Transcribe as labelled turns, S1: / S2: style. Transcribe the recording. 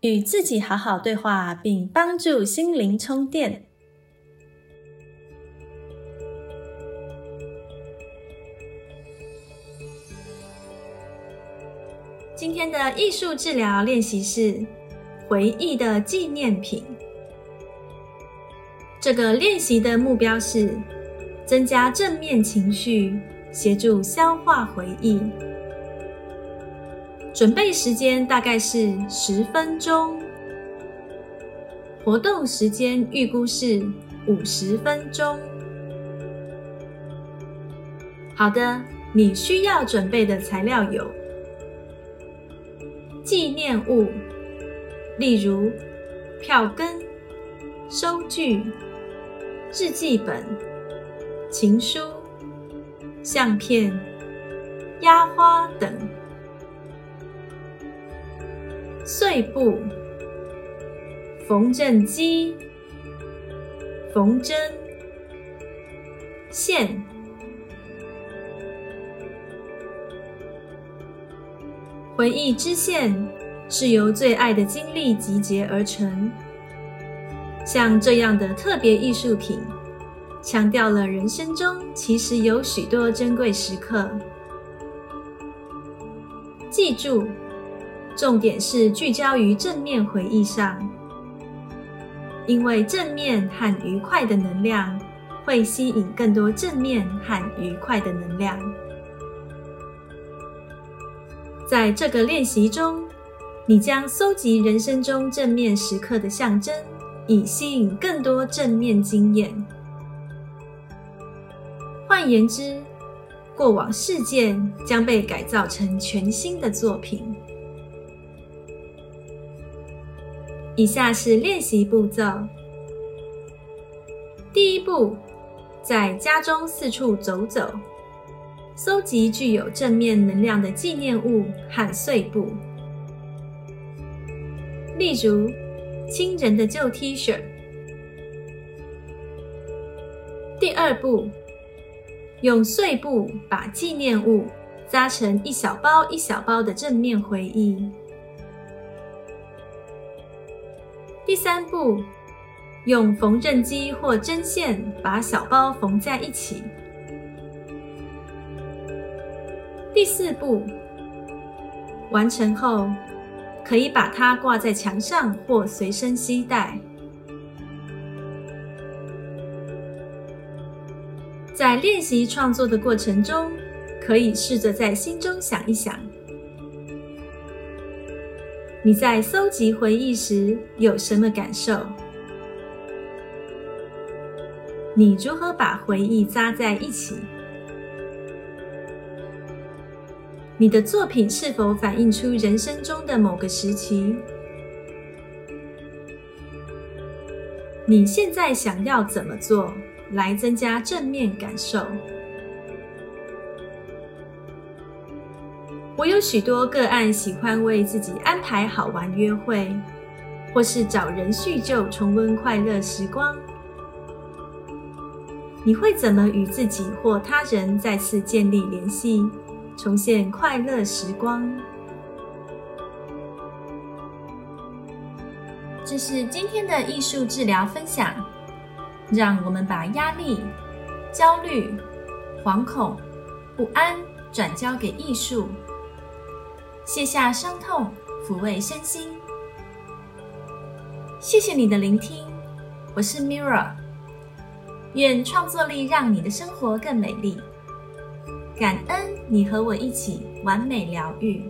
S1: 与自己好好对话，并帮助心灵充电。今天的艺术治疗练习是回忆的纪念品。这个练习的目标是增加正面情绪。协助消化回忆，准备时间大概是十分钟，活动时间预估是五十分钟。好的，你需要准备的材料有纪念物，例如票根、收据、日记本、情书。相片、压花等，碎布、缝纫机、缝针、线。回忆织线是由最爱的经历集结而成，像这样的特别艺术品。强调了人生中其实有许多珍贵时刻。记住，重点是聚焦于正面回忆上，因为正面和愉快的能量会吸引更多正面和愉快的能量。在这个练习中，你将搜集人生中正面时刻的象征，以吸引更多正面经验。换言之，过往事件将被改造成全新的作品。以下是练习步骤：第一步，在家中四处走走，搜集具有正面能量的纪念物和碎布，例如亲人的旧 T 恤。第二步。用碎布把纪念物扎成一小包一小包的正面回忆。第三步，用缝纫机或针线把小包缝在一起。第四步，完成后可以把它挂在墙上或随身携带。在练习创作的过程中，可以试着在心中想一想：你在搜集回忆时有什么感受？你如何把回忆扎在一起？你的作品是否反映出人生中的某个时期？你现在想要怎么做？来增加正面感受。我有许多个案喜欢为自己安排好玩约会，或是找人叙旧，重温快乐时光。你会怎么与自己或他人再次建立联系，重现快乐时光？这是今天的艺术治疗分享。让我们把压力、焦虑、惶恐、不安转交给艺术，卸下伤痛，抚慰身心。谢谢你的聆听，我是 Mirror。愿创作力让你的生活更美丽。感恩你和我一起完美疗愈。